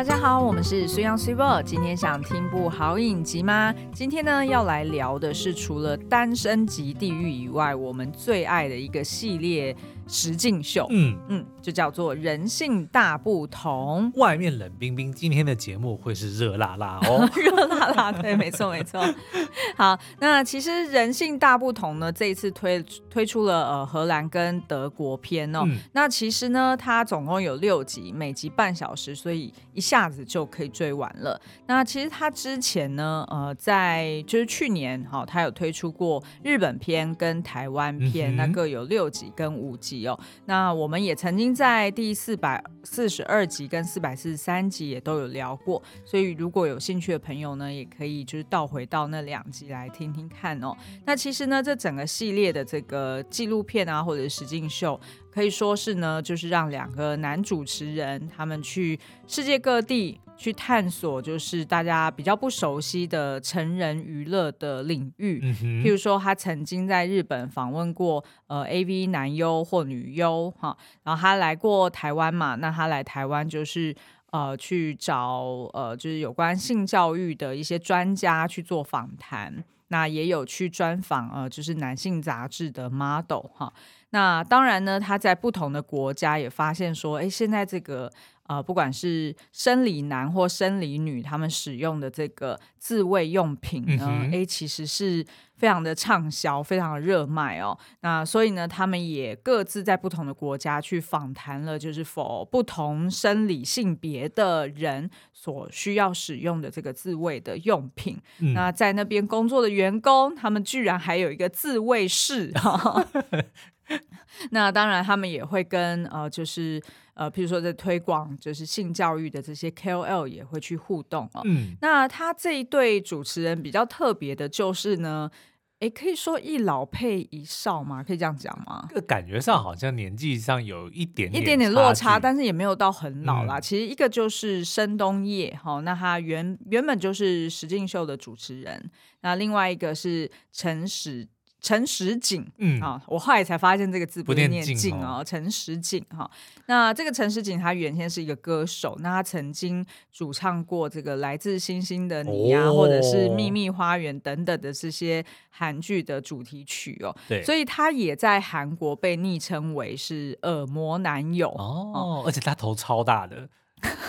大家好，我们是 s u y o n g s u p e r。今天想听部好影集吗？今天呢要来聊的是除了《单身即地狱》以外，我们最爱的一个系列。实境秀，嗯嗯，就叫做《人性大不同》。外面冷冰冰，今天的节目会是热辣辣哦，热辣辣，对，没错没错。好，那其实《人性大不同》呢，这一次推推出了呃荷兰跟德国篇哦。嗯、那其实呢，它总共有六集，每集半小时，所以一下子就可以追完了。那其实它之前呢，呃，在就是去年哈，它有推出过日本篇跟台湾篇，嗯、那各有六集跟五集。那我们也曾经在第四百四十二集跟四百四十三集也都有聊过，所以如果有兴趣的朋友呢，也可以就是倒回到那两集来听听看哦。那其实呢，这整个系列的这个纪录片啊，或者是实境秀，可以说是呢，就是让两个男主持人他们去世界各地。去探索就是大家比较不熟悉的成人娱乐的领域，嗯、譬如说他曾经在日本访问过呃 AV 男优或女优哈，然后他来过台湾嘛，那他来台湾就是呃去找呃就是有关性教育的一些专家去做访谈，那也有去专访呃就是男性杂志的 model 哈，那当然呢他在不同的国家也发现说，哎现在这个。呃，不管是生理男或生理女，他们使用的这个自慰用品呢，哎、嗯，其实是非常的畅销，非常的热卖哦。那所以呢，他们也各自在不同的国家去访谈了，就是否不同生理性别的人所需要使用的这个自慰的用品。嗯、那在那边工作的员工，他们居然还有一个自慰室。那当然，他们也会跟呃，就是。呃，譬如说在推广就是性教育的这些 KOL 也会去互动哦。嗯，那他这一对主持人比较特别的就是呢，哎，可以说一老配一少吗？可以这样讲吗？这个感觉上好像年纪上有一点点一点点落差，但是也没有到很老啦。嗯、其实一个就是申东烨哈、哦，那他原原本就是实境秀的主持人，那另外一个是陈史。陈时景，嗯啊，我后来才发现这个字不念景哦，陈时景哈。那这个陈时景他原先是一个歌手，那他曾经主唱过这个来自星星的你啊，哦、或者是秘密花园等等的这些韩剧的主题曲哦。对，所以他也在韩国被昵称为是耳膜男友哦，哦而且他头超大的。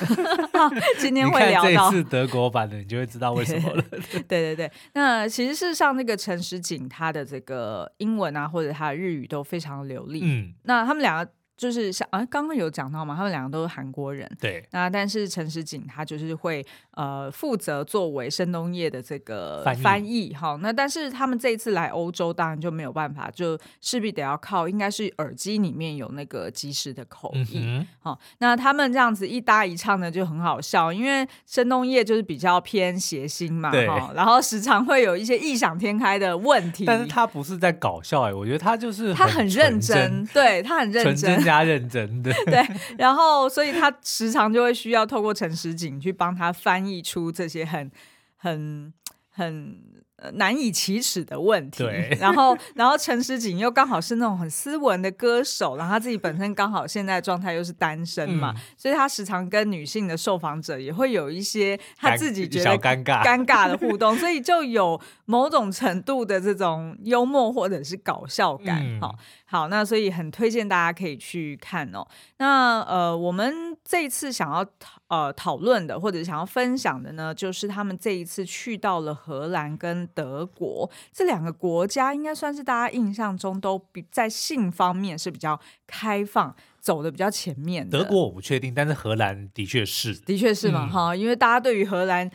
今天会聊到这次德国版的，你就会知道为什么了。对对对，那其实事实上，那个陈时景他的这个英文啊，或者他的日语都非常流利。嗯，那他们两个。就是像啊，刚刚有讲到嘛，他们两个都是韩国人。对。那但是陈时景他就是会呃负责作为申东烨的这个翻译哈。那但是他们这一次来欧洲，当然就没有办法，就势必得要靠应该是耳机里面有那个及时的口译。好、嗯哼，那他们这样子一搭一唱呢，就很好笑，因为申东烨就是比较偏谐星嘛，哈。然后时常会有一些异想天开的问题。但是他不是在搞笑哎、欸，我觉得他就是他很认真，对他很认真。加认真的。对，然后所以他时常就会需要透过陈时景去帮他翻译出这些很很很。难以启齿的问题，对。然后，然后陈时景又刚好是那种很斯文的歌手，然后他自己本身刚好现在状态又是单身嘛，嗯、所以他时常跟女性的受访者也会有一些他自己觉得尴尬。尴尬的互动，所以就有某种程度的这种幽默或者是搞笑感。好、嗯，好，那所以很推荐大家可以去看哦。那呃，我们这一次想要讨呃讨论的或者想要分享的呢，就是他们这一次去到了荷兰跟德国这两个国家，应该算是大家印象中都比在性方面是比较开放，走的比较前面的。德国我不确定，但是荷兰的确是，的确是嘛哈，嗯、因为大家对于荷兰。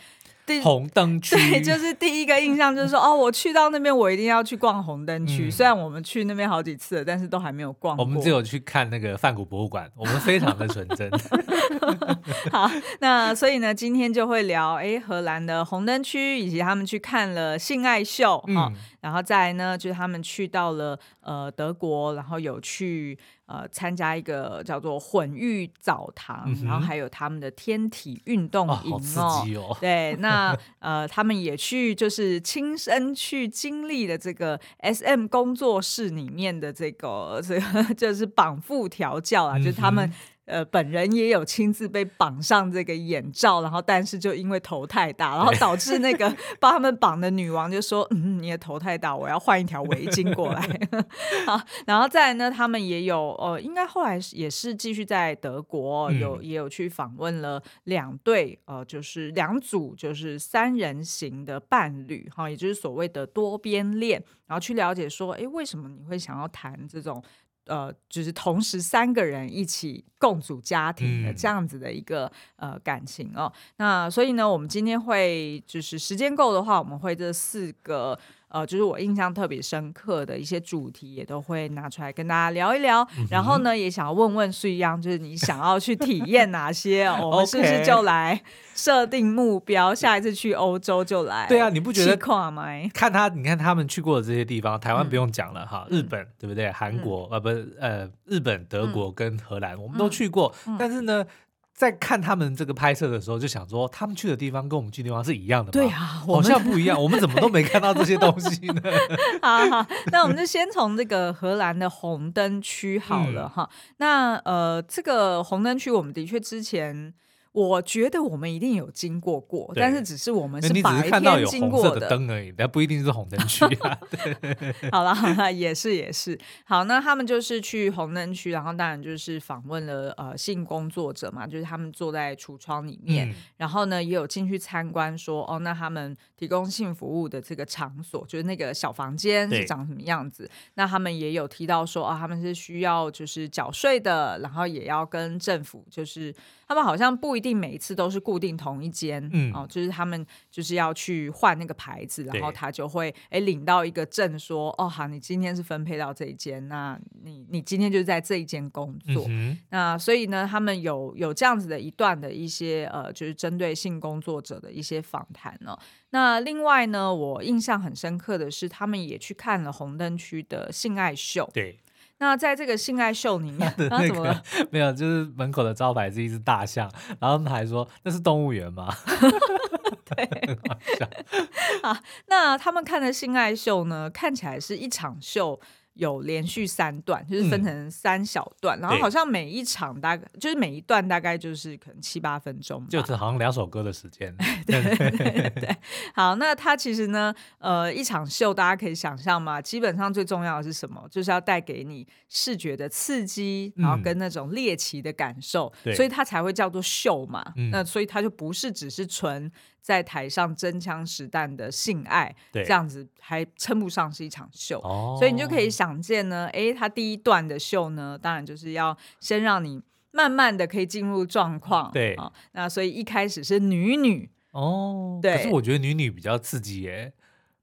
红灯区，对，就是第一个印象就是说，哦，我去到那边，我一定要去逛红灯区。嗯、虽然我们去那边好几次了，但是都还没有逛过。我们只有去看那个梵谷博物馆，我们非常的纯真。好，那所以呢，今天就会聊，哎，荷兰的红灯区，以及他们去看了性爱秀哈。嗯然后再来呢，就是他们去到了呃德国，然后有去呃参加一个叫做混浴澡堂，嗯、然后还有他们的天体运动营哦。对，那 呃他们也去就是亲身去经历了这个 SM 工作室里面的这个这个 就是绑腹调教啊，嗯、就是他们。呃本人也有亲自被绑上这个眼罩，然后但是就因为头太大，然后 导致那个帮他们绑的女王就说：“嗯，你的头太大，我要换一条围巾过来。”好，然后再来呢，他们也有呃，应该后来也是继续在德国有、嗯、也有去访问了两对呃，就是两组就是三人行的伴侣哈，也就是所谓的多边恋，然后去了解说，哎，为什么你会想要谈这种？呃，就是同时三个人一起共组家庭的这样子的一个、嗯、呃感情哦。那所以呢，我们今天会就是时间够的话，我们会这四个。呃，就是我印象特别深刻的一些主题，也都会拿出来跟大家聊一聊。嗯、然后呢，也想要问问水央，就是你想要去体验哪些？我们是不是就来设定目标？下一次去欧洲就来？对啊，你不觉得？看他，你看他们去过的这些地方，台湾不用讲了哈，嗯、日本对不对？韩国、嗯、呃，不是呃，日本、德国跟荷兰，嗯、我们都去过，嗯、但是呢。在看他们这个拍摄的时候，就想说他们去的地方跟我们去的地方是一样的吗？对啊，好像不一样。我们怎么都没看到这些东西呢？好好，那我们就先从这个荷兰的红灯区好了哈。嗯、那呃，这个红灯区，我们的确之前。我觉得我们一定有经过过，但是只是我们是白天经过的灯而已，但不一定是红灯区啊。好了好了，也是也是。好，那他们就是去红灯区，然后当然就是访问了呃性工作者嘛，就是他们坐在橱窗里面，嗯、然后呢也有进去参观说，说哦，那他们提供性服务的这个场所，就是那个小房间是长什么样子？那他们也有提到说，哦，他们是需要就是缴税的，然后也要跟政府就是。他们好像不一定每一次都是固定同一间，嗯，哦，就是他们就是要去换那个牌子，然后他就会哎领到一个证说，哦，好，你今天是分配到这一间，那你你今天就是在这一间工作，嗯、那所以呢，他们有有这样子的一段的一些呃，就是针对性工作者的一些访谈呢。那另外呢，我印象很深刻的是，他们也去看了红灯区的性爱秀，对。那在这个性爱秀里面，那个、啊、怎么了？没有，就是门口的招牌是一只大象，然后他还说那是动物园吗？对，好，好，那他们看的性爱秀呢，看起来是一场秀。有连续三段，就是分成三小段，嗯、然后好像每一场大概就是每一段大概就是可能七八分钟，就是好像两首歌的时间。对对 对，好，那它其实呢，呃，一场秀大家可以想象嘛，基本上最重要的是什么？就是要带给你视觉的刺激，然后跟那种猎奇的感受，嗯、所以它才会叫做秀嘛。嗯、那所以它就不是只是纯。在台上真枪实弹的性爱，对。这样子还称不上是一场秀，哦、所以你就可以想见呢，哎，他第一段的秀呢，当然就是要先让你慢慢的可以进入状况，对啊、哦，那所以一开始是女女哦，对，可是我觉得女女比较刺激耶，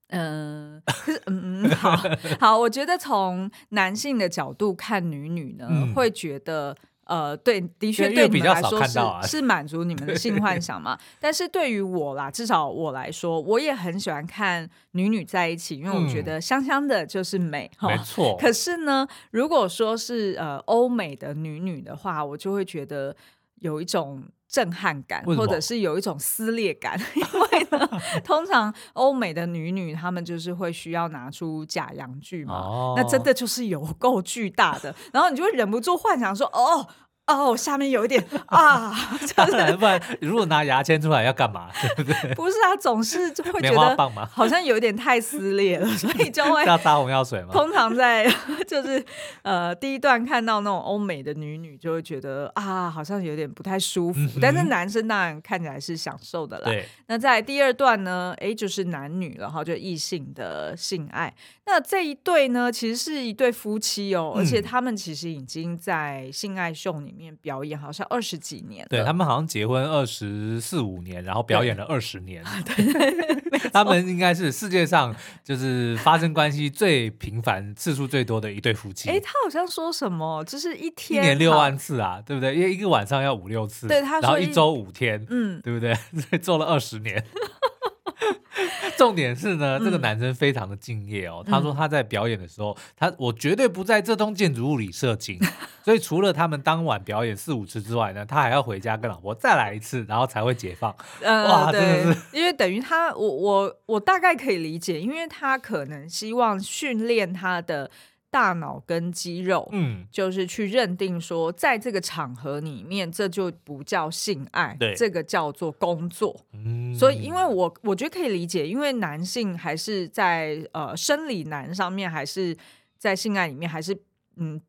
嗯、呃，嗯嗯，好好，我觉得从男性的角度看女女呢，嗯、会觉得。呃，对，的确对你们来说是、啊、是满足你们的性幻想嘛。但是对于我啦，至少我来说，我也很喜欢看女女在一起，因为我觉得香香的就是美，嗯、没错。可是呢，如果说是呃欧美的女女的话，我就会觉得有一种。震撼感，或者是有一种撕裂感，因为呢，通常欧美的女女她们就是会需要拿出假阳具嘛，哦、那真的就是有够巨大的，然后你就会忍不住幻想说，哦。哦，下面有一点 啊，当然，不然如果拿牙签出来要干嘛？对不对？不是啊，总是就会觉得好像有一点太撕裂了，所以就会要擦红药水吗？通常在 就是呃第一段看到那种欧美的女女，就会觉得啊，好像有点不太舒服。嗯、但是男生当然看起来是享受的啦。对。那在第二段呢，哎，就是男女，然后就异性的性爱。那这一对呢，其实是一对夫妻哦，嗯、而且他们其实已经在性爱秀里面表演，好像二十几年。对，他们好像结婚二十四五年，然后表演了二十年。对，他们应该是世界上就是发生关系最频繁次数最多的一对夫妻。哎，他好像说什么，就是一天一年六万次啊，对不对？因为一个晚上要五六次，对，他说然后一周五天，嗯，对不对？做了二十年。重点是呢，这个男生非常的敬业哦。嗯、他说他在表演的时候，他我绝对不在这栋建筑物里射精，所以除了他们当晚表演四五次之外呢，他还要回家跟老婆再来一次，然后才会解放。呃、哇，真的是，因为等于他，我我我大概可以理解，因为他可能希望训练他的。大脑跟肌肉，嗯，就是去认定说，在这个场合里面，这就不叫性爱，对，这个叫做工作。嗯，所以因为我我觉得可以理解，因为男性还是在呃生理男上面，还是在性爱里面，还是嗯。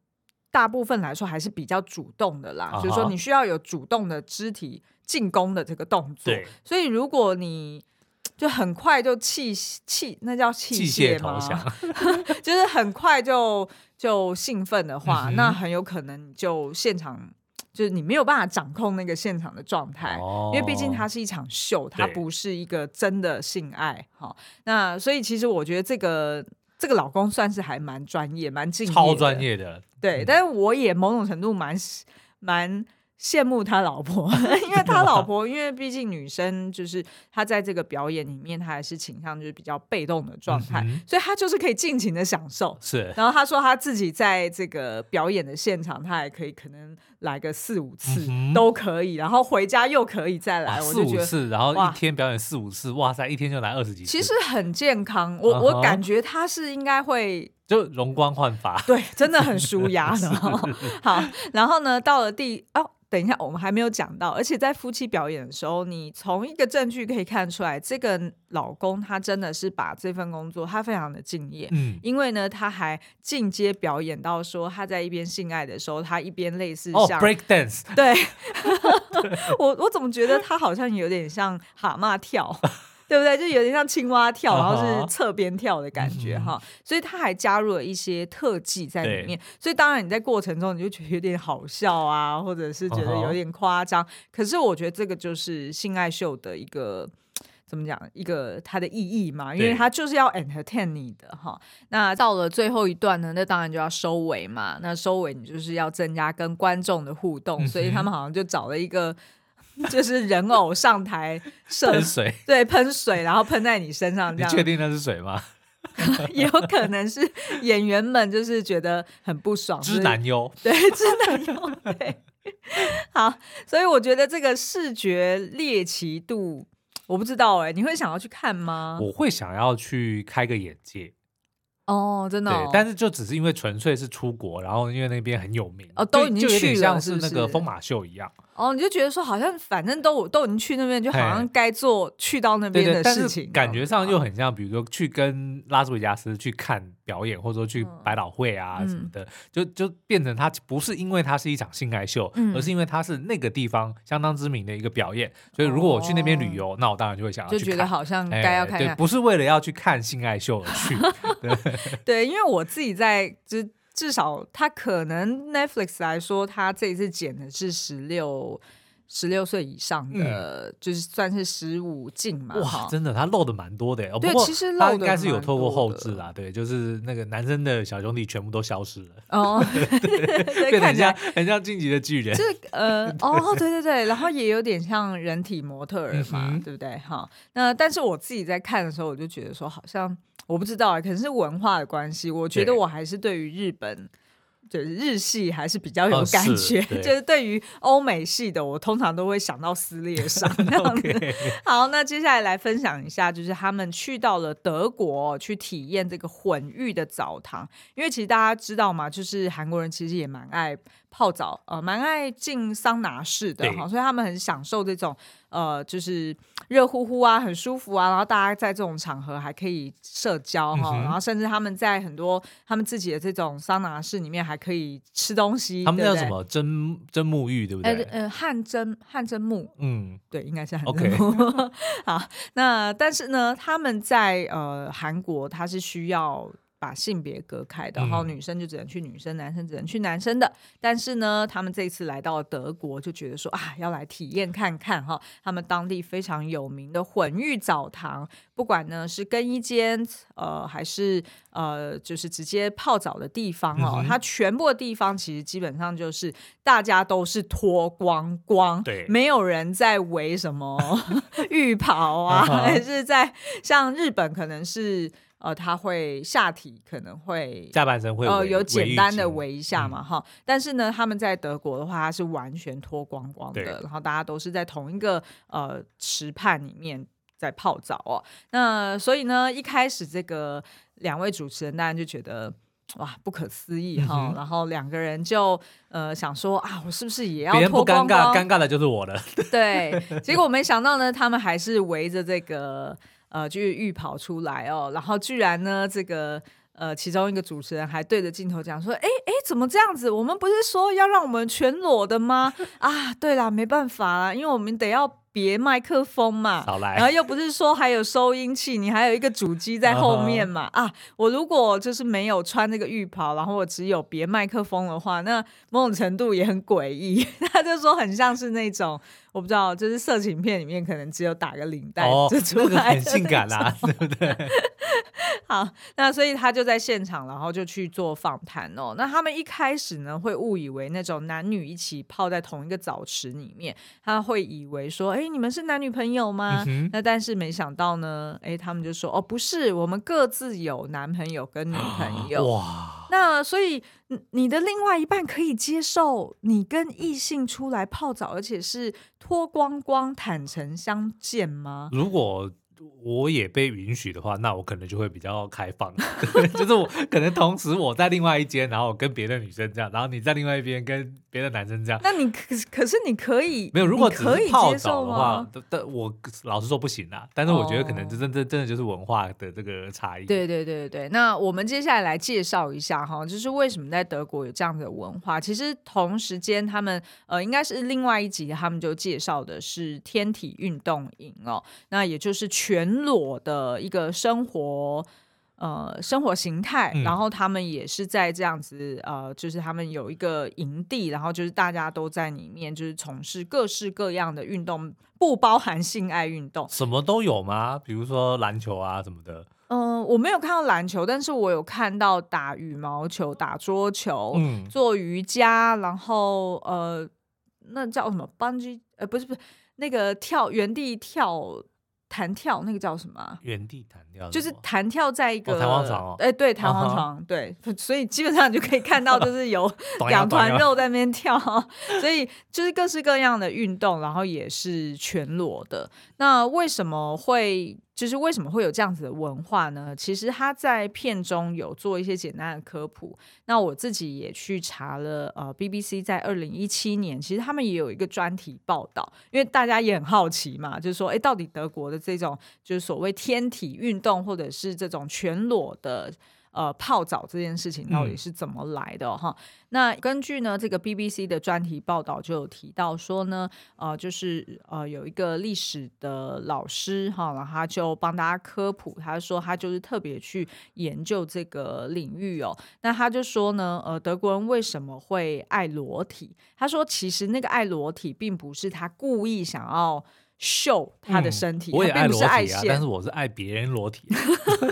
大部分来说还是比较主动的啦，就是说你需要有主动的肢体进攻的这个动作。对，所以如果你就很快就气气，那叫气械吗？就是很快就就兴奋的话，那很有可能就现场就是你没有办法掌控那个现场的状态，因为毕竟它是一场秀，它不是一个真的性爱。好，那所以其实我觉得这个这个老公算是还蛮专业，蛮敬业，超专业的。对，但是我也某种程度蛮蛮羡慕他老婆，因为他老婆，因为毕竟女生就是她在这个表演里面，她还是倾向就是比较被动的状态，嗯、所以她就是可以尽情的享受。是，然后她说她自己在这个表演的现场，她还可以可能来个四五次都可以，然后回家又可以再来。四五次，然后一天表演四五次，哇塞，一天就来二十几次。其实很健康，我、uh 我感觉他是应该会。就容光焕发，对，真的很舒压的。好，然后呢，到了第哦，等一下，我们还没有讲到，而且在夫妻表演的时候，你从一个证据可以看出来，这个老公他真的是把这份工作他非常的敬业，嗯，因为呢，他还进阶表演到说他在一边性爱的时候，他一边类似像、oh, break dance，对，我我怎么觉得他好像有点像蛤蟆跳。对不对？就有点像青蛙跳，然后是侧边跳的感觉哈，uh. 所以他还加入了一些特技在里面。所以当然你在过程中你就觉得有点好笑啊，或者是觉得有点夸张。Uh. 可是我觉得这个就是性爱秀的一个怎么讲？一个它的意义嘛，因为它就是要 entertain 你的哈。那到了最后一段呢，那当然就要收尾嘛。那收尾你就是要增加跟观众的互动，uh. 所以他们好像就找了一个。就是人偶上台射水，对，喷水，然后喷在你身上，这样。你确定那是水吗？也 有可能是演员们就是觉得很不爽，知男优，对，知男优，对。好，所以我觉得这个视觉猎奇度，我不知道哎、欸，你会想要去看吗？我会想要去开个眼界。哦，真的、哦，对，但是就只是因为纯粹是出国，然后因为那边很有名，哦，都已经去了，就有点像是那个疯马秀一样。哦，你就觉得说好像反正都都已经去那边，就好像该做去到那边的事情，感觉上又很像，比如说去跟拉斯维加斯去看表演，或者说去百老汇啊什么的，就就变成它不是因为它是一场性爱秀，而是因为它是那个地方相当知名的一个表演，所以如果我去那边旅游，那我当然就会想要去看，就觉得好像。该要看看，不是为了要去看性爱秀而去。对，因为我自己在就。至少他可能 Netflix 来说，他这一次剪的是十六十六岁以上的，嗯、就是算是十五禁嘛。哇，真的，他漏的蛮多的。对，其实他应该是有透过后置啦。对，就是那个男生的小兄弟全部都消失了。哦，变得很像很像晋级的巨人。就是呃，哦，对对对，然后也有点像人体模特儿嘛，嗯、对不对？哈，那但是我自己在看的时候，我就觉得说好像。我不知道啊，可能是文化的关系。我觉得我还是对于日本，对就是日系还是比较有感觉。哦、是就是对于欧美系的，我通常都会想到撕裂 伤这样子。好，那接下来来分享一下，就是他们去到了德国去体验这个混浴的澡堂。因为其实大家知道嘛，就是韩国人其实也蛮爱泡澡，呃，蛮爱进桑拿室的哈，所以他们很享受这种。呃，就是热乎乎啊，很舒服啊，然后大家在这种场合还可以社交哈，嗯、然后甚至他们在很多他们自己的这种桑拿室里面还可以吃东西。他们叫什么蒸蒸沐浴，对不对？呃呃，汗蒸汗蒸沐，嗯，对，应该是汗蒸 好，那但是呢，他们在呃韩国，他是需要。把性别隔开的，然后女生就只能去女生，男生只能去男生的。但是呢，他们这次来到德国，就觉得说啊，要来体验看看哈，他们当地非常有名的混浴澡堂，不管呢是更衣间，呃，还是呃，就是直接泡澡的地方哦，嗯、它全部的地方其实基本上就是大家都是脱光光，对，没有人在围什么 浴袍啊，还是在像日本可能是。呃，他会下体可能会下半身会呃有简单的围一下嘛哈，嗯、但是呢，他们在德国的话，他是完全脱光光的，然后大家都是在同一个呃池畔里面在泡澡哦。那所以呢，一开始这个两位主持人当然就觉得哇，不可思议哈！然后两个人就呃想说啊，我是不是也要脱光光？别人不尴尬，尴尬的就是我了。对，结果没想到呢，他们还是围着这个呃，就是浴袍出来哦，然后居然呢，这个呃，其中一个主持人还对着镜头讲说：“哎哎，怎么这样子？我们不是说要让我们全裸的吗？啊，对啦，没办法啦，因为我们得要。”别麦克风嘛，然后又不是说还有收音器，你还有一个主机在后面嘛。Uh. 啊，我如果就是没有穿那个浴袍，然后我只有别麦克风的话，那某种程度也很诡异。他就说很像是那种。我不知道，就是色情片里面可能只有打个领带就出来，哦，那个很性感啊，对不对？好，那所以他就在现场，然后就去做访谈哦。那他们一开始呢，会误以为那种男女一起泡在同一个澡池里面，他会以为说，哎，你们是男女朋友吗？嗯、那但是没想到呢，哎，他们就说，哦，不是，我们各自有男朋友跟女朋友。哇。那所以，你的另外一半可以接受你跟异性出来泡澡，而且是脱光光、坦诚相见吗？如果。我也被允许的话，那我可能就会比较开放，就是我可能同时我在另外一间，然后跟别的女生这样，然后你在另外一边跟别的男生这样。那你可可是你可以没有？如果只是泡澡的话，但我老实说不行啦。但是我觉得可能真真真的就是文化的这个差异。对对对对，那我们接下来来介绍一下哈，就是为什么在德国有这样的文化。其实同时间他们呃应该是另外一集，他们就介绍的是天体运动营哦，那也就是全裸的一个生活，呃，生活形态，嗯，然后他们也是在这样子，呃，就是他们有一个营地，然后就是大家都在里面，就是从事各式各样的运动，不包含性爱运动，什么都有吗？比如说篮球啊什么的？嗯，呃，我没有看到篮球，但是我有看到打羽毛球、打桌球、嗯，做瑜伽，然后呃，那叫什么？Bungee？呃，不是不是，那个跳原地跳。弹跳那个叫什么？原地弹跳，就是弹跳在一个弹簧床哦。哎，对，弹簧床，uh -huh. 对，所以基本上你就可以看到，就是有 两团肉在那边跳，所以就是各式各样的运动，然后也是全裸的。那为什么会？就是为什么会有这样子的文化呢？其实他在片中有做一些简单的科普。那我自己也去查了，呃，BBC 在二零一七年，其实他们也有一个专题报道，因为大家也很好奇嘛，就是说，哎，到底德国的这种就是所谓天体运动，或者是这种全裸的。呃，泡澡这件事情到底是怎么来的哈、嗯？那根据呢这个 BBC 的专题报道就有提到说呢，呃，就是呃有一个历史的老师哈，然后他就帮大家科普，他说他就是特别去研究这个领域哦。那他就说呢，呃，德国人为什么会爱裸体？他说其实那个爱裸体并不是他故意想要。秀他的身体，嗯、我也爱裸体啊，但是我是爱别人裸体。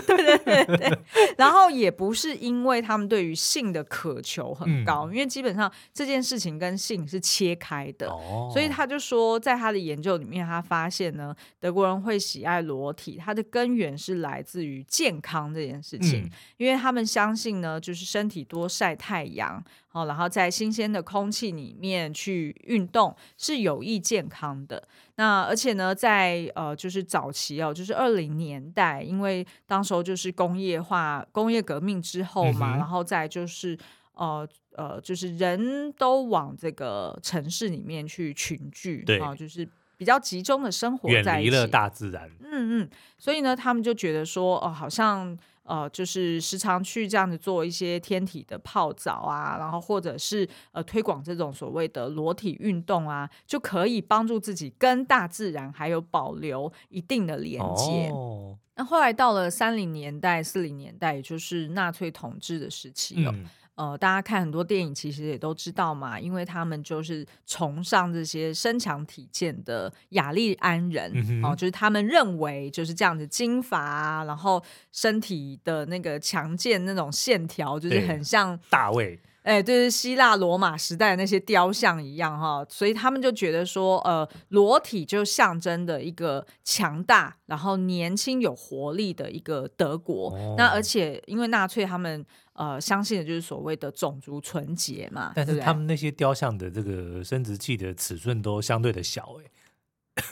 对对对对，然后也不是因为他们对于性的渴求很高，嗯，因为基本上这件事情跟性是切开的，哦，所以他就说，在他的研究里面，他发现呢，德国人会喜爱裸体，它的根源是来自于健康这件事情，嗯，因为他们相信呢，就是身体多晒太阳。哦，然后在新鲜的空气里面去运动是有益健康的。那而且呢，在呃，就是早期哦，就是二零年代，因为当时候就是工业化、工业革命之后嘛，嗯、然后再就是呃呃，就是人都往这个城市里面去群聚，对啊，就是比较集中的生活在一起，远离了大自然。嗯嗯，所以呢，他们就觉得说，哦，好像。呃，就是时常去这样子做一些天体的泡澡啊，然后或者是呃推广这种所谓的裸体运动啊，就可以帮助自己跟大自然还有保留一定的连接。哦。那后来到了三零年代、四零年代，也就是纳粹统治的时期哦。嗯呃，大家看很多电影，其实也都知道嘛，因为他们就是崇尚这些身强体健的雅利安人哦、嗯呃，就是他们认为就是这样子金发啊，然后身体的那个强健那种线条，就是很像大卫，哎，就是希腊罗马时代的那些雕像一样哈，所以他们就觉得说，呃，裸体就象征的一个强大，然后年轻有活力的一个德国。哦、那而且因为纳粹他们。呃，相信的就是所谓的种族纯洁嘛。但是他们那些雕像的这个生殖器的尺寸都相对的小哎。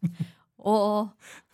哦，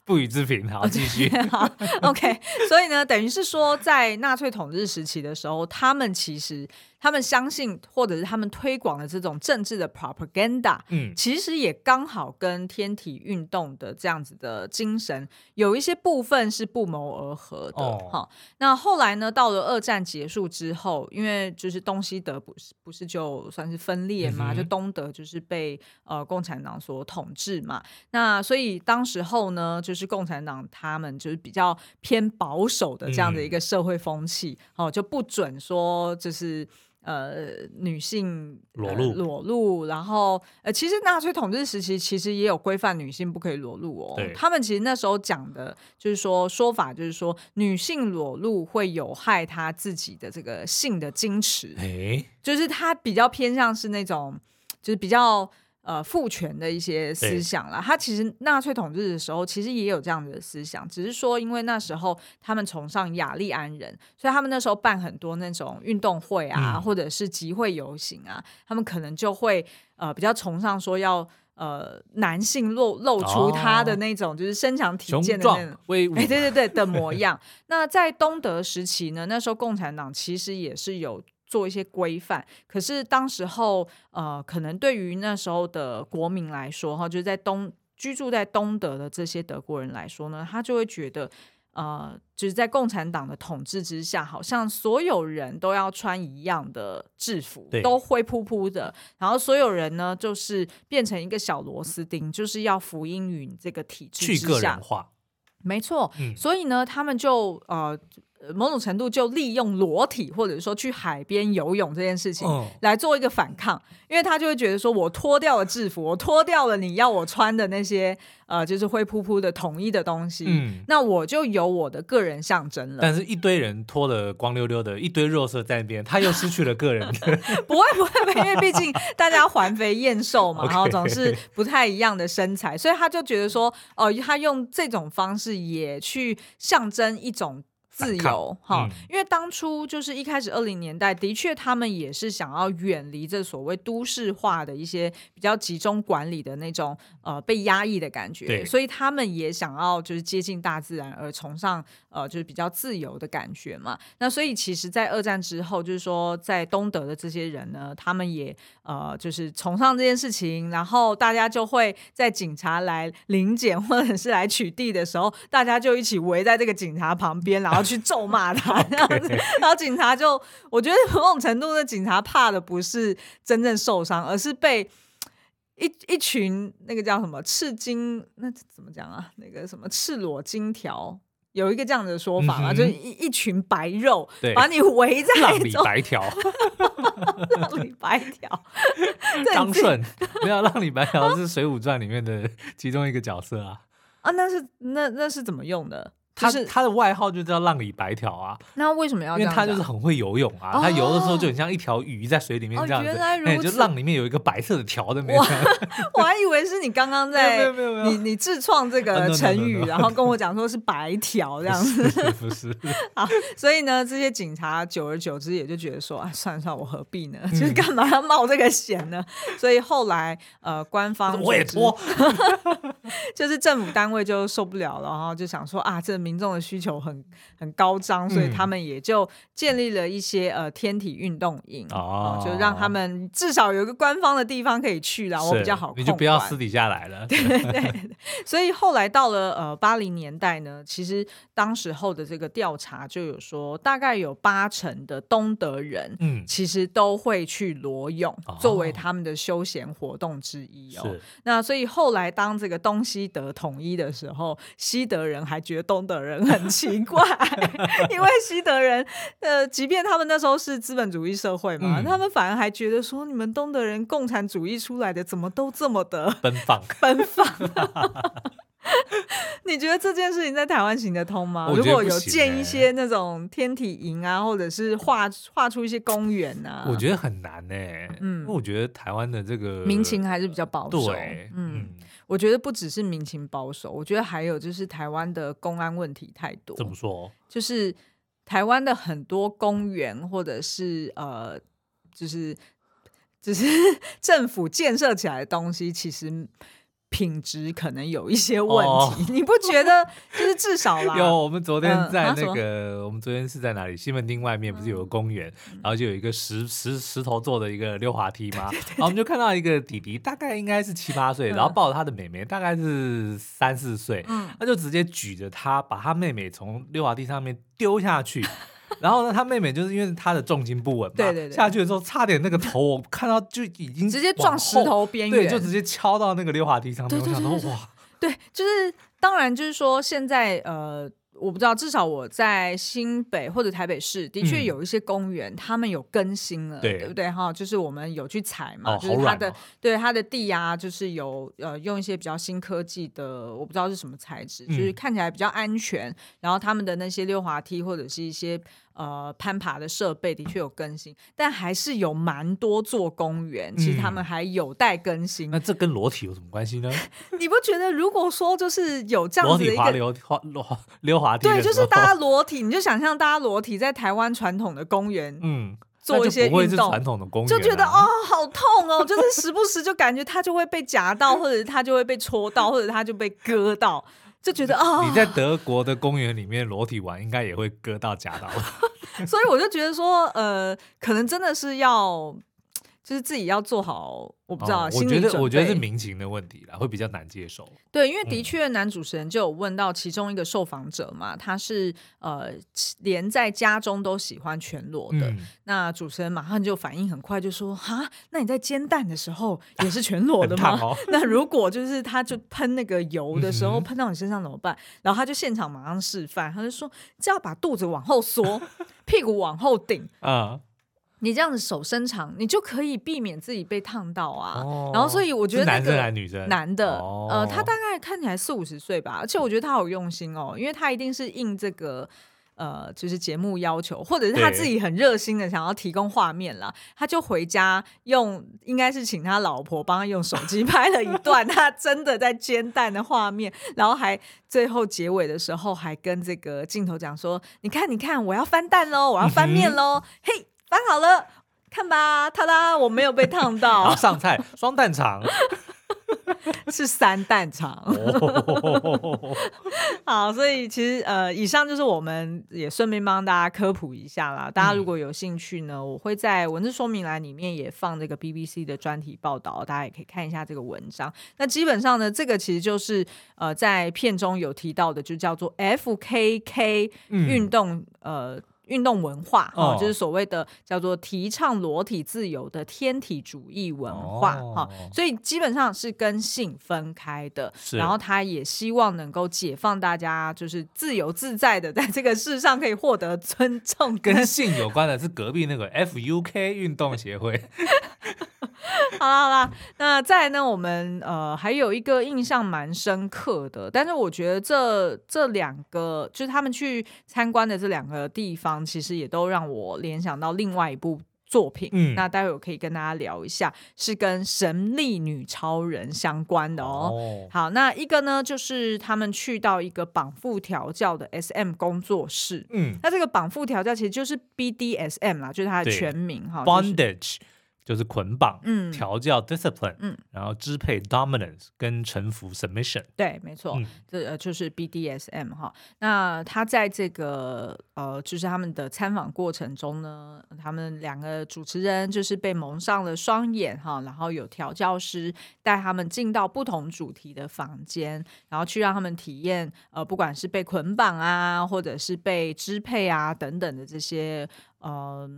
不予置评。好，继续。好，OK。所以呢，等于是说，在纳粹统治时期的时候，他们其实。他们相信，或者是他们推广的这种政治的 propaganda，嗯，其实也刚好跟天体运动的这样子的精神有一些部分是不谋而合的。哈、哦，那后来呢，到了二战结束之后，因为就是东西德不是不是就算是分裂嘛，嗯、就东德就是被呃共产党所统治嘛。那所以当时候呢，就是共产党他们就是比较偏保守的这样的一个社会风气，嗯、哦，就不准说就是。呃，女性裸露、呃、裸露，然后呃，其实纳粹统治时期其实也有规范女性不可以裸露哦。对他们其实那时候讲的就是说说法，就是说女性裸露会有害她自己的这个性的矜持，哎就是她比较偏向是那种，就是比较。呃，父权的一些思想啦，他其实纳粹统治的时候，其实也有这样的思想，只是说因为那时候他们崇尚雅利安人，所以他们那时候办很多那种运动会啊，嗯、或者是集会游行啊，他们可能就会呃比较崇尚说要呃男性露露出他的那种就是身强体健的那种威武，哎，对对对的模样。那在东德时期呢，那时候共产党其实也是有。做一些规范，可是当时候，呃，可能对于那时候的国民来说，哈，就是在东居住在东德的这些德国人来说呢，他就会觉得，呃，就是在共产党的统治之下，好像所有人都要穿一样的制服，都灰扑扑的，然后所有人呢，就是变成一个小螺丝钉，就是要服膺于这个体制之下，去个人化，没错，嗯、所以呢，他们就呃。某种程度就利用裸体或者说去海边游泳这件事情来做一个反抗，嗯、因为他就会觉得说，我脱掉了制服，我脱掉了你要我穿的那些呃，就是灰扑扑的统一的东西，嗯、那我就有我的个人象征了。但是，一堆人脱了光溜溜的，一堆肉色在那边，他又失去了个人。不会不会，因为毕竟大家环肥燕瘦嘛，然后总是不太一样的身材，所以他就觉得说，哦、呃，他用这种方式也去象征一种。自由哈，嗯、因为当初就是一开始二零年代，的确他们也是想要远离这所谓都市化的一些比较集中管理的那种呃被压抑的感觉，对所以他们也想要就是接近大自然，而崇尚呃就是比较自由的感觉嘛。那所以其实，在二战之后，就是说在东德的这些人呢，他们也呃就是崇尚这件事情，然后大家就会在警察来临检或者是来取缔的时候，大家就一起围在这个警察旁边，然后。去咒骂他 这样子，然后警察就，我觉得某种程度的警察怕的不是真正受伤，而是被一一群那个叫什么赤金，那怎么讲啊？那个什么赤裸金条，有一个这样的说法嘛，嗯、就是一一群白肉对把你围在 浪里白条，浪里白条，张顺没有浪里白条是《水浒传》里面的其中一个角色啊啊，那是那那是怎么用的？他是他的外号就叫浪里白条啊，那为什么要？因为他就是很会游泳啊，他游的时候就很像一条鱼在水里面这样子，原来如此，就浪里面有一个白色的条的那边。我还以为是你刚刚在你你自创这个成语，然后跟我讲说是白条这样子，不是。好，所以呢，这些警察久而久之也就觉得说啊，算了算了，我何必呢？就是干嘛要冒这个险呢？所以后来呃，官方我也脱，就是政府单位就受不了了，然后就想说啊，这。民众的需求很很高涨，所以他们也就建立了一些呃天体运动营，哦，就让他们至少有一个官方的地方可以去了，我比较好，你就不要私底下来了。对对对，所以后来到了呃八零年代呢，其实当时候的这个调查就有说，大概有八成的东德人，嗯，其实都会去裸泳作为他们的休闲活动之一哦。那所以后来当这个东西德统一的时候，西德人还觉得东德人很奇怪，因为西德人，呃，即便他们那时候是资本主义社会嘛，嗯、他们反而还觉得说，你们东德人共产主义出来的，怎么都这么的奔放，奔放。你觉得这件事情在台湾行得通吗？如果有建一些那种天体营啊，或者是画画出一些公园啊，我觉得很难呢。嗯，因为我觉得台湾的这个民情还是比较保守。对，嗯。嗯我觉得不只是民情保守，我觉得还有就是台湾的公安问题太多。怎么说？就是台湾的很多公园或者是呃，就是就是 政府建设起来的东西，其实品质可能有一些问题，哦、你不觉得？就是至少啦。有，我们昨天在那个，嗯、我们昨天是在哪里？西门町外面不是有个公园，嗯、然后就有一个石石石头做的一个溜滑梯吗？对对对对，然后我们就看到一个弟弟，大概应该是七八岁，嗯、然后抱着他的妹妹，大概是三四岁，嗯、他就直接举着他，把他妹妹从溜滑梯上面丢下去。然后呢，他妹妹就是因为他的重心不稳嘛，对对对，下去的时候差点那个头，我看到就已经直接撞石头边缘，对，就直接敲到那个溜滑梯上面。对对对对，我想说哇，对，就是当然就是说现在呃。我不知道，至少我在新北或者台北市，的确有一些公园，他们有更新了，对不对？哈，就是我们有去踩嘛，就是它的对它的地啊，就是有呃用一些比较新科技的，我不知道是什么材质，就是看起来比较安全。然后他们的那些溜滑梯或者是一些呃攀爬的设备的确有更新，但还是有蛮多座公园，其实他们还有待更新。那这跟裸体有什么关系呢？你不觉得如果说就是有这样子的一个溜滑溜溜滑？对，就是大家裸体，你就想象大家裸体在台湾传统的公园，嗯，做一些运动，传统的公园、啊、就觉得哦，好痛哦，就是时不时就感觉它就会被夹到，或者它就会被戳到，或者它就被割到，就觉得啊，哦、你在德国的公园里面裸体玩，应该也会割到夹到，所以我就觉得说，呃，可能真的是要。就是自己要做好，我不知道。我觉得，我觉得是民情的问题啦，会比较难接受。对，因为的确，男主持人就有问到其中一个受访者嘛，他是呃，连在家中都喜欢全裸的。嗯、那主持人马上就反应很快，就说：“哈，那你在煎蛋的时候也是全裸的吗？哦、那如果就是他就喷那个油的时候喷到你身上怎么办？”然后他就现场马上示范，他就说：“这要把肚子往后缩，屁股往后顶啊。”你这样子手伸长，你就可以避免自己被烫到啊。哦、然后，所以我觉得、那个、男生还女生？男的，哦、呃，他大概看起来四五十岁吧，而且我觉得他好用心哦，因为他一定是应这个呃，就是节目要求，或者是他自己很热心的想要提供画面啦。他就回家用，应该是请他老婆帮他用手机拍了一段 他真的在煎蛋的画面，然后还最后结尾的时候还跟这个镜头讲说：“你看，你看，我要翻蛋喽，我要翻面喽，嘿。”翻好了，看吧，哒哒，我没有被烫到。然后上菜，双蛋肠，是三蛋肠。好，所以其实呃，以上就是我们也顺便帮大家科普一下啦。大家如果有兴趣呢，我会在文字说明栏里面也放这个 BBC 的专题报道，大家也可以看一下这个文章。那基本上呢，这个其实就是呃，在片中有提到的，就叫做 FKK 运动、嗯、呃。运动文化哦，就是所谓的叫做提倡裸体自由的天体主义文化哈，所以基本上是跟性分开的。然后他也希望能够解放大家，就是自由自在的在这个世上可以获得尊重。跟性有关的是隔壁那个 FUK 运动协会。好 啦好啦，那再来呢？我们呃还有一个印象蛮深刻的，但是我觉得这这两个就是他们去参观的这两个地方，其实也都让我联想到另外一部作品。嗯，那待会我可以跟大家聊一下，是跟神力女超人相关的哦。哦好，那一个呢，就是他们去到一个绑缚调教的 SM 工作室。嗯，那这个绑缚调教其实就是 BDSM 啦，就是它的全名哈，Bondage。就是捆绑、嗯、调教 discipline，嗯，然后支配 dominance 跟臣服 submission。对，没错，嗯、这呃就是 BDSM 哈。那他在这个呃，就是他们的参访过程中呢，他们两个主持人就是被蒙上了双眼哈，然后有调教师带他们进到不同主题的房间，然后去让他们体验呃，不管是被捆绑啊，或者是被支配啊等等的这些。呃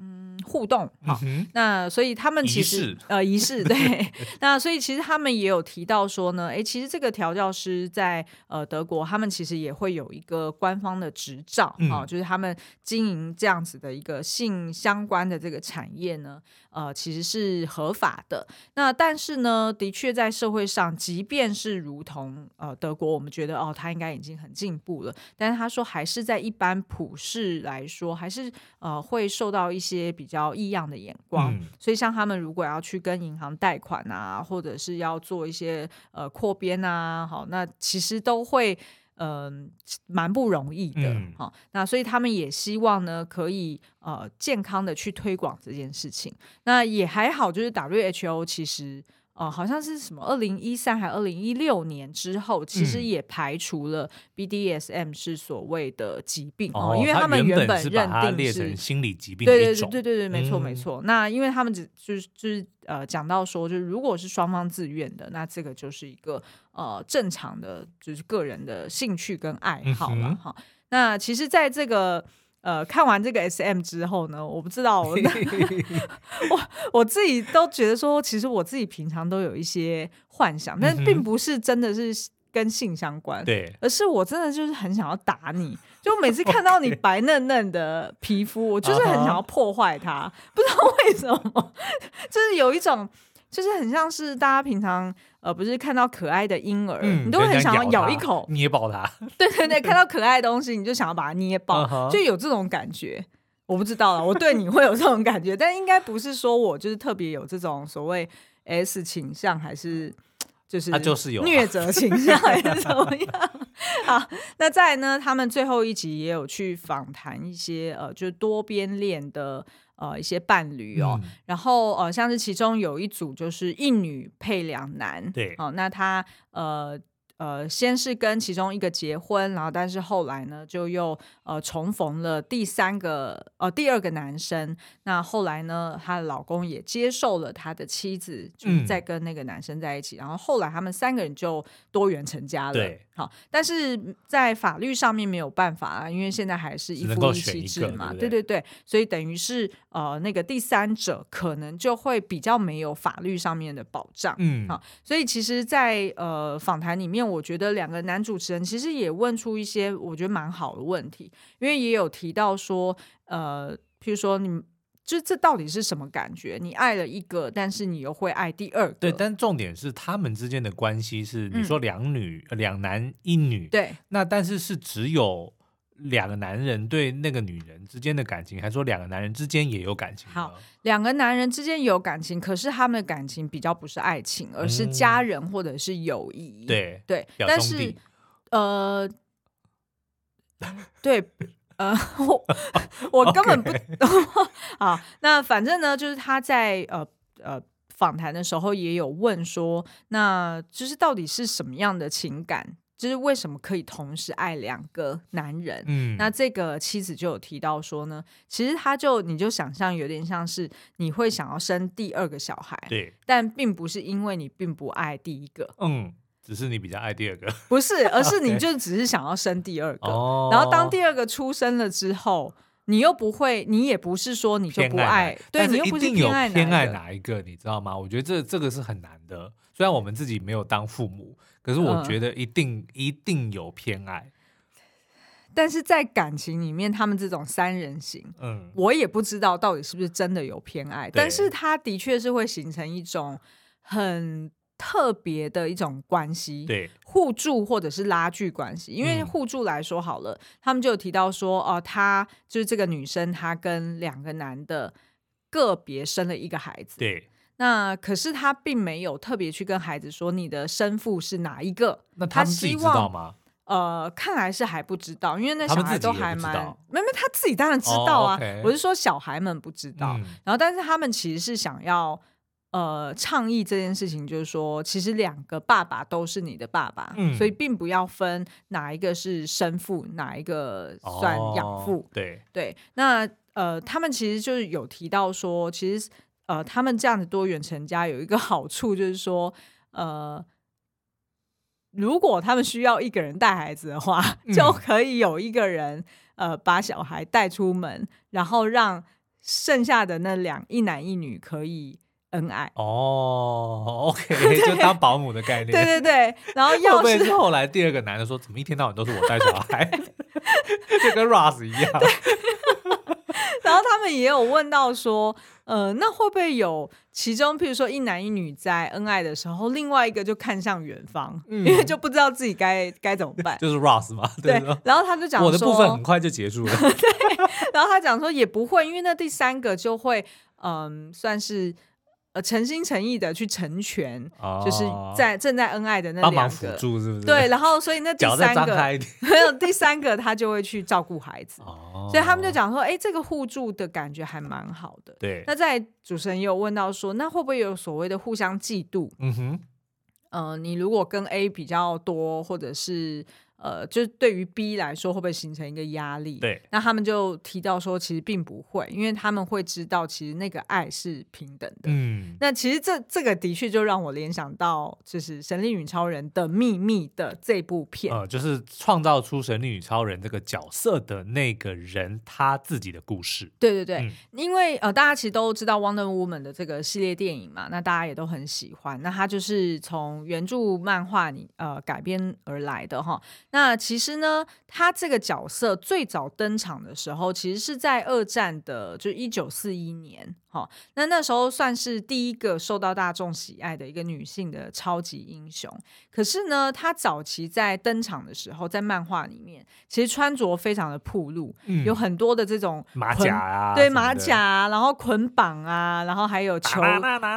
嗯，互动好，那所以他们其实仪呃仪式对，那所以其实他们也有提到说呢，哎，其实这个调教师在呃德国，他们其实也会有一个官方的执照啊、嗯哦，就是他们经营这样子的一个性相关的这个产业呢，呃，其实是合法的。那但是呢，的确在社会上，即便是如同呃德国，我们觉得哦，他应该已经很进步了，但是他说还是在一般普世来说，还是呃，会受到一些比较异样的眼光，嗯、所以像他们如果要去跟银行贷款啊，或者是要做一些呃扩编啊，好，那其实都会嗯、呃、蛮不容易的，好、嗯，那所以他们也希望呢，可以呃健康的去推广这件事情。那也还好，就是 WHO 其实。呃，好像是什么二零一三还二零一六年之后，其实也排除了 BDSM 是所谓的疾病哦，因为他们原本认定是，是心理疾病，对对对对对对，没错没错。那因为他们只就是就是呃讲到说，就是如果是双方自愿的，那这个就是一个呃正常的，就是个人的兴趣跟爱好了哈、嗯。那其实，在这个呃，看完这个 SM 之后呢，我不知道我 我我自己都觉得说，其实我自己平常都有一些幻想，但并不是真的是跟性相关，对，而是我真的就是很想要打你，就每次看到你 白嫩嫩的皮肤，我就是很想要破坏它，不知道为什么，就是有一种。就是很像是大家平常呃，不是看到可爱的婴儿，嗯、你都会很想要咬一口捏爆它。对对对，看到可爱的东西，你就想要把它捏爆，就有这种感觉。我不知道了，我对你会有这种感觉，但应该不是说我就是特别有这种所谓 S 倾向，还是就是他就是有虐者倾向，还是怎么样？好，那再来呢，他们最后一集也有去访谈一些呃，就是多边恋的。呃，一些伴侣哦，嗯、然后呃，像是其中有一组就是一女配两男，对，哦，那他呃。呃，先是跟其中一个结婚，然后但是后来呢，就又呃重逢了第三个呃第二个男生。那后来呢，她的老公也接受了他的妻子，就是在跟那个男生在一起。嗯、然后后来他们三个人就多元成家了。对，好，但是在法律上面没有办法啊，因为现在还是一夫一妻制嘛。对，对对对，所以等于是呃那个第三者可能就会比较没有法律上面的保障。嗯，好，所以其实在，在呃访谈里面。我觉得两个男主持人其实也问出一些我觉得蛮好的问题，因为也有提到说，呃，譬如说你，就这到底是什么感觉？你爱了一个，但是你又会爱第二个。对，但重点是他们之间的关系是，你说两女、嗯、两男一女，对，那但是是只有。两个男人对那个女人之间的感情，还说两个男人之间也有感情。好，两个男人之间有感情，可是他们的感情比较不是爱情，而是家人或者是友谊。嗯、对对，但是呃，对呃，我 我根本不懂。好，那反正呢，就是他在呃呃访谈的时候也有问说，那就是到底是什么样的情感？就是为什么可以同时爱两个男人？嗯，那这个妻子就有提到说呢，其实他就你就想象有点像是你会想要生第二个小孩，对，但并不是因为你并不爱第一个，嗯，只是你比较爱第二个，不是，而是你就只是想要生第二个，哦，然后当第二个出生了之后，你又不会，你也不是说你就不爱，对，你又不是偏爱偏爱哪一个，你知道吗？我觉得这这个是很难的，虽然我们自己没有当父母。可是我觉得一定、嗯、一定有偏爱，但是在感情里面，他们这种三人行，嗯，我也不知道到底是不是真的有偏爱，但是他的确是会形成一种很特别的一种关系，对，互助或者是拉锯关系。因为互助来说好了，嗯、他们就有提到说，哦，她就是这个女生，她跟两个男的个别生了一个孩子，对。那可是她并没有特别去跟孩子说你的生父是哪一个，那他自己知道吗？呃，看来是还不知道，因为那小孩都还蛮……没没，他自己当然知道啊。Oh. 我是说小孩们不知道，嗯、然后但是他们其实是想要呃倡议这件事情，就是说其实两个爸爸都是你的爸爸，嗯、所以并不要分哪一个是生父，哪一个算养父。Oh, 对对，那呃，他们其实就是有提到说，其实。呃，他们这样的多元成家有一个 好处，就是说，呃，如果他们需要一个人带孩子的话，嗯、就可以有一个人呃把小孩带出门，然后让剩下的那两一男一女可以恩爱。哦，OK，就当保姆的概念。对对对，然后要是，是后来第二个男的说，怎么一天到晚都是我带小孩，就跟 Ross 一样。然后他们也有问到说，呃，那会不会有其中，譬如说一男一女在恩爱的时候，另外一个就看向远方，嗯、因为就不知道自己该该怎么办，就是 Ross 嘛，对。对，然后他就讲说，我的部分很快就结束了。对，然后他讲说也不会，因为那第三个就会，嗯、呃，算是。呃诚心诚意的去成全，哦、就是在正在恩爱的那两个，帮忙辅助是不是？对，然后所以那第三个还有第三个，他就会去照顾孩子，哦、所以他们就讲说，哎，这个互助的感觉还蛮好的。对，那在主持人也有问到说，那会不会有所谓的互相嫉妒？嗯哼，呃，你如果跟 A 比较多，或者是。呃，就是对于 B 来说，会不会形成一个压力？对，那他们就提到说，其实并不会，因为他们会知道，其实那个爱是平等的。嗯，那其实这这个的确就让我联想到，就是《神力女超人的秘密》的这部片，呃，就是创造出神力女超人这个角色的那个人他自己的故事。对对对，嗯、因为呃，大家其实都知道《Wonder Woman》的这个系列电影嘛，那大家也都很喜欢。那它就是从原著漫画里呃改编而来的哈。那其实呢，他这个角色最早登场的时候，其实是在二战的，就一九四一年。好，那那时候算是第一个受到大众喜爱的一个女性的超级英雄。可是呢，她早期在登场的时候，在漫画里面，其实穿着非常的暴露，嗯、有很多的这种马甲啊，对马甲啊，然后捆绑啊，然后还有球，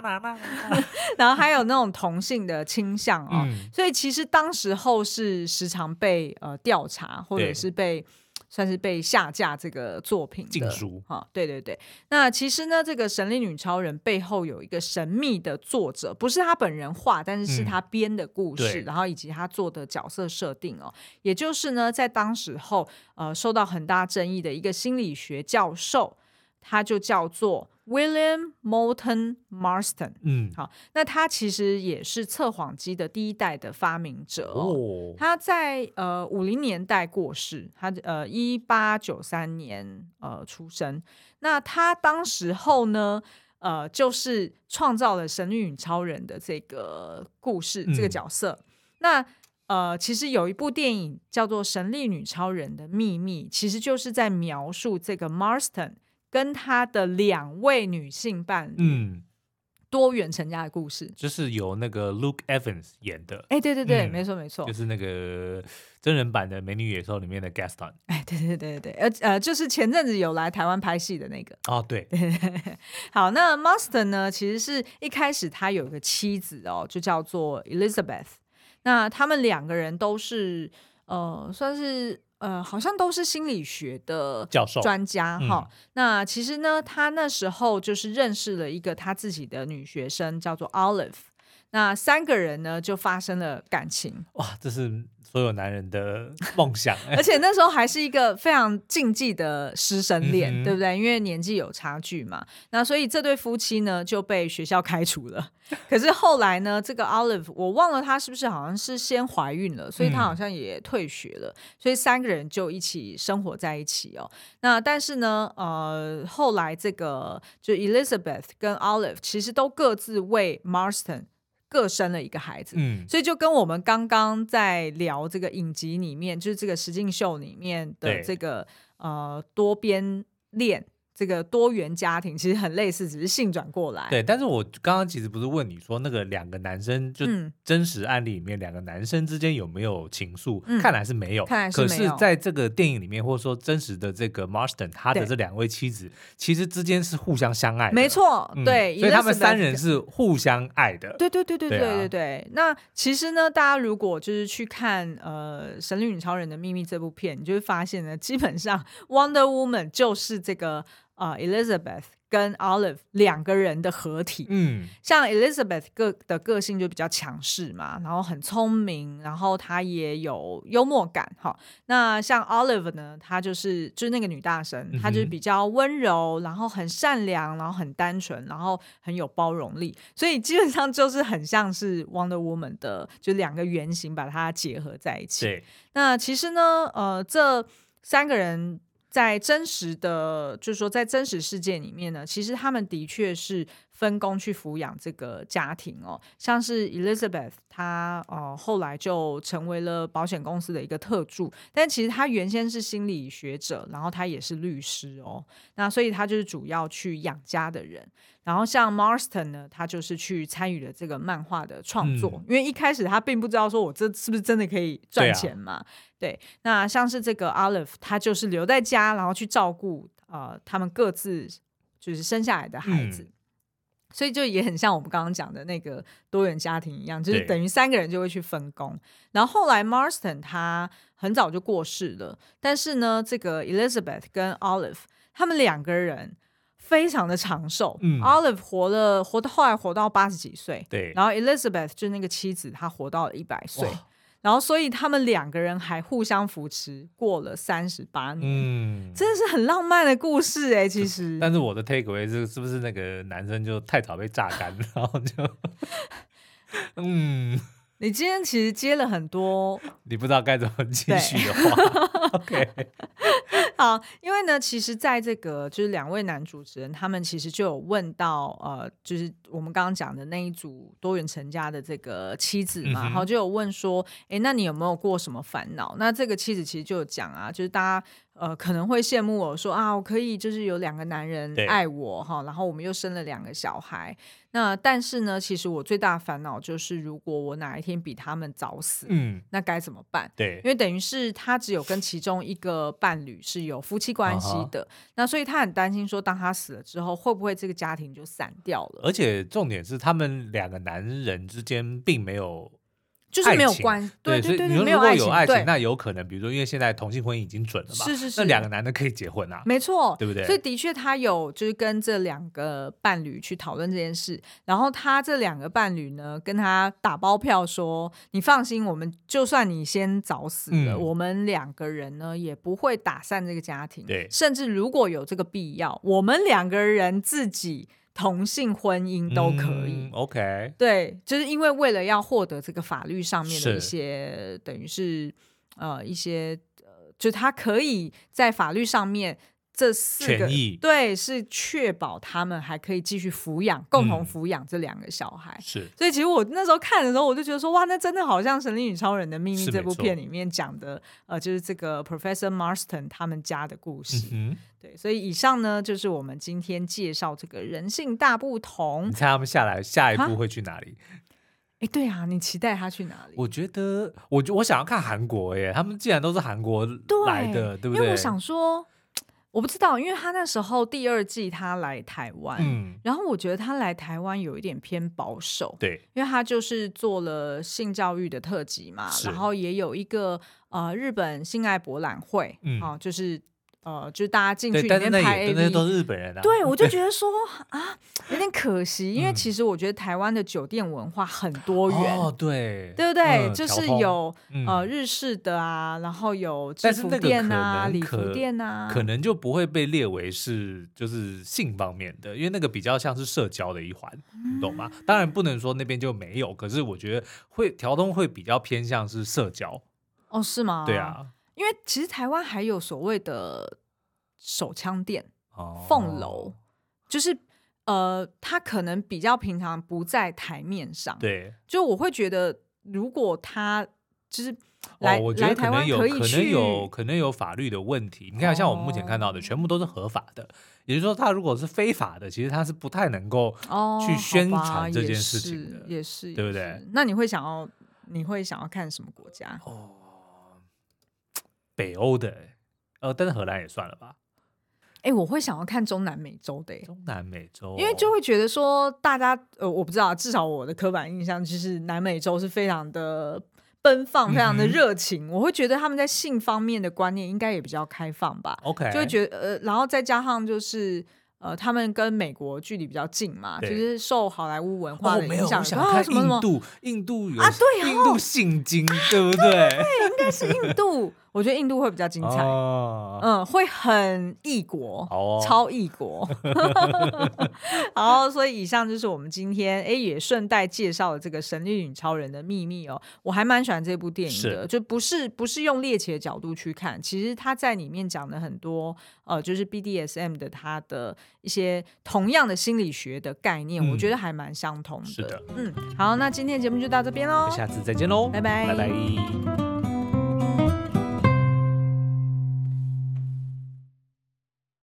然后还有那种同性的倾向哦。嗯、所以其实当时候是时常被呃调查，或者是被。算是被下架这个作品的禁书哈，对对对。那其实呢，这个神力女超人背后有一个神秘的作者，不是他本人画，但是是他编的故事，嗯、然后以及他做的角色设定哦。也就是呢，在当时候呃受到很大争议的一个心理学教授，他就叫做。William Moulton Marston，嗯，好，那他其实也是测谎机的第一代的发明者哦。哦他在呃五零年代过世，他呃一八九三年呃出生。那他当时候呢，呃，就是创造了神力女超人的这个故事，嗯、这个角色。那呃，其实有一部电影叫做《神力女超人的秘密》，其实就是在描述这个 Marston。跟他的两位女性伴侣，嗯，多元成家的故事，就是由那个 Luke Evans 演的。哎，对对对，嗯、没错没错，就是那个真人版的《美女野兽》里面的 Gaston。哎，对对对对，呃呃，就是前阵子有来台湾拍戏的那个。哦，对。好，那 Master 呢，其实是一开始他有一个妻子哦，就叫做 Elizabeth。那他们两个人都是呃，算是。呃，好像都是心理学的教授专家哈。嗯、那其实呢，他那时候就是认识了一个他自己的女学生，叫做 Olive。那三个人呢，就发生了感情。哇，这是。所有男人的 梦想，而且那时候还是一个非常禁忌的师生恋，嗯、对不对？因为年纪有差距嘛。那所以这对夫妻呢就被学校开除了。可是后来呢，这个 Olive 我忘了她是不是好像是先怀孕了，所以她好像也退学了。嗯、所以三个人就一起生活在一起哦。那但是呢，呃，后来这个就 Elizabeth 跟 Olive 其实都各自为 Marston。各生了一个孩子，嗯，所以就跟我们刚刚在聊这个影集里面，就是这个实境秀里面的这个呃多边恋。这个多元家庭其实很类似，只是性转过来。对，但是我刚刚其实不是问你说，那个两个男生就真实案例里面，两个男生之间有没有情愫？看来是没有。看来是。可是在这个电影里面，或者说真实的这个 Marston，他的这两位妻子其实之间是互相相爱。没错，对，所以他们三人是互相爱的。对对对对对对对。那其实呢，大家如果就是去看呃《神力女超人》的秘密这部片，你就会发现呢，基本上 Wonder Woman 就是这个。啊、uh，Elizabeth 跟 Olive 两个人的合体，嗯，像 Elizabeth 个的个性就比较强势嘛，然后很聪明，然后她也有幽默感，哈。那像 Olive 呢，她就是就是那个女大神，她就是比较温柔，然后很善良，然后很单纯，然后很有包容力，所以基本上就是很像是 Wonder Woman 的，就两个原型把它结合在一起。对，那其实呢，呃，这三个人。在真实的，就是说，在真实世界里面呢，其实他们的确是分工去抚养这个家庭哦。像是 Elizabeth，她呃后来就成为了保险公司的一个特助，但其实她原先是心理学者，然后她也是律师哦。那所以她就是主要去养家的人。然后像 Marston 呢，他就是去参与了这个漫画的创作，嗯、因为一开始他并不知道说我这是不是真的可以赚钱嘛。对，啊、对，那像是这个 Olive，他就是留在家，然后去照顾呃他们各自就是生下来的孩子。嗯、所以就也很像我们刚刚讲的那个多元家庭一样，就是等于三个人就会去分工。然后后来 Marston 他很早就过世了，但是呢，这个 Elizabeth 跟 Olive 他们两个人非常的长寿。嗯，Olive 活了活到后来活到八十几岁，对。然后 Elizabeth 就是那个妻子，她活到了一百岁。然后，所以他们两个人还互相扶持过了三十八年，嗯，真的是很浪漫的故事哎、欸。其实，但是我的 take away 是，是不是那个男生就太早被榨干，然后就，嗯，你今天其实接了很多，你不知道该怎么继续的话，OK。好，因为呢，其实，在这个就是两位男主持人，他们其实就有问到，呃，就是我们刚刚讲的那一组多元成家的这个妻子嘛，然后、嗯、就有问说，哎，那你有没有过什么烦恼？那这个妻子其实就有讲啊，就是大家。呃，可能会羡慕我说啊，我可以就是有两个男人爱我哈，然后我们又生了两个小孩。那但是呢，其实我最大的烦恼就是，如果我哪一天比他们早死，嗯，那该怎么办？对，因为等于是他只有跟其中一个伴侣是有夫妻关系的，uh. 那所以他很担心说，当他死了之后，会不会这个家庭就散掉了？而且重点是，他们两个男人之间并没有。就是没有关系，对对对，如果有爱情，那有可能，比如说，因为现在同性婚姻已经准了嘛，是是是，那两个男的可以结婚啊，没错，对不对？所以的确，他有就是跟这两个伴侣去讨论这件事，然后他这两个伴侣呢，跟他打包票说：“你放心，我们就算你先早死了，我们两个人呢也不会打散这个家庭，对，甚至如果有这个必要，我们两个人自己。”同性婚姻都可以，嗯，OK，对，就是因为为了要获得这个法律上面的一些，等于是呃一些呃，就他可以在法律上面。这四个对，是确保他们还可以继续抚养，共同抚养这两个小孩。是、嗯，所以其实我那时候看的时候，我就觉得说，哇，那真的好像《神力女超人的秘密》这部片里面讲的，呃，就是这个 Professor Marston 他们家的故事。嗯、哼对，所以以上呢，就是我们今天介绍这个人性大不同。你猜他们下来下一步会去哪里？哎，对啊，你期待他去哪里？我觉得，我我想要看韩国耶，他们既然都是韩国来的，对，对不对？因为我想说。我不知道，因为他那时候第二季他来台湾，嗯，然后我觉得他来台湾有一点偏保守，对，因为他就是做了性教育的特辑嘛，然后也有一个呃日本性爱博览会，嗯，啊，就是。呃，就是大家进去里面拍 AV，那些都是日本人啊。对，我就觉得 说啊，有点可惜，因为其实我觉得台湾的酒店文化很多元。哦，对，对不对？就是有呃日式的啊，然后有制服店啊、礼服店啊，可能就不会被列为是就是性方面的，因为那个比较像是社交的一环，你懂吗？当然不能说那边就没有，可是我觉得会调通会比较偏向是社交。哦，是吗？对啊。因为其实台湾还有所谓的手枪店、凤楼、哦，就是呃，他可能比较平常不在台面上。对，就我会觉得，如果他就是来、哦、我觉得可能有来台湾可以可能有可能有法律的问题。你看，像我们目前看到的，全部都是合法的。哦、也就是说，他如果是非法的，其实他是不太能够去宣传这件事情的。哦、也是，也是，对不对？那你会想要，你会想要看什么国家？哦。北欧的，呃，但是荷兰也算了吧。哎、欸，我会想要看中南美洲的，中南美洲，因为就会觉得说，大家，呃，我不知道，至少我的刻板印象就是南美洲是非常的奔放，非常的热情。嗯、我会觉得他们在性方面的观念应该也比较开放吧。OK，就会觉得，呃，然后再加上就是。呃，他们跟美国距离比应较近嘛，对就是受好莱坞文化的影响。哦、想看印度，印度有啊，对，印度性经，对不对？对，应该是印度。我觉得印度会比较精彩，哦、嗯，会很异国，哦、超异国。好，所以以上就是我们今天哎也顺带介绍了这个《神力女超人的秘密》哦，我还蛮喜欢这部电影的，就不是不是用猎奇的角度去看，其实他在里面讲的很多呃，就是 BDSM 的他的一些同样的心理学的概念，嗯、我觉得还蛮相同的。是的，嗯，好，那今天的节目就到这边喽，下次再见喽，拜拜，拜拜。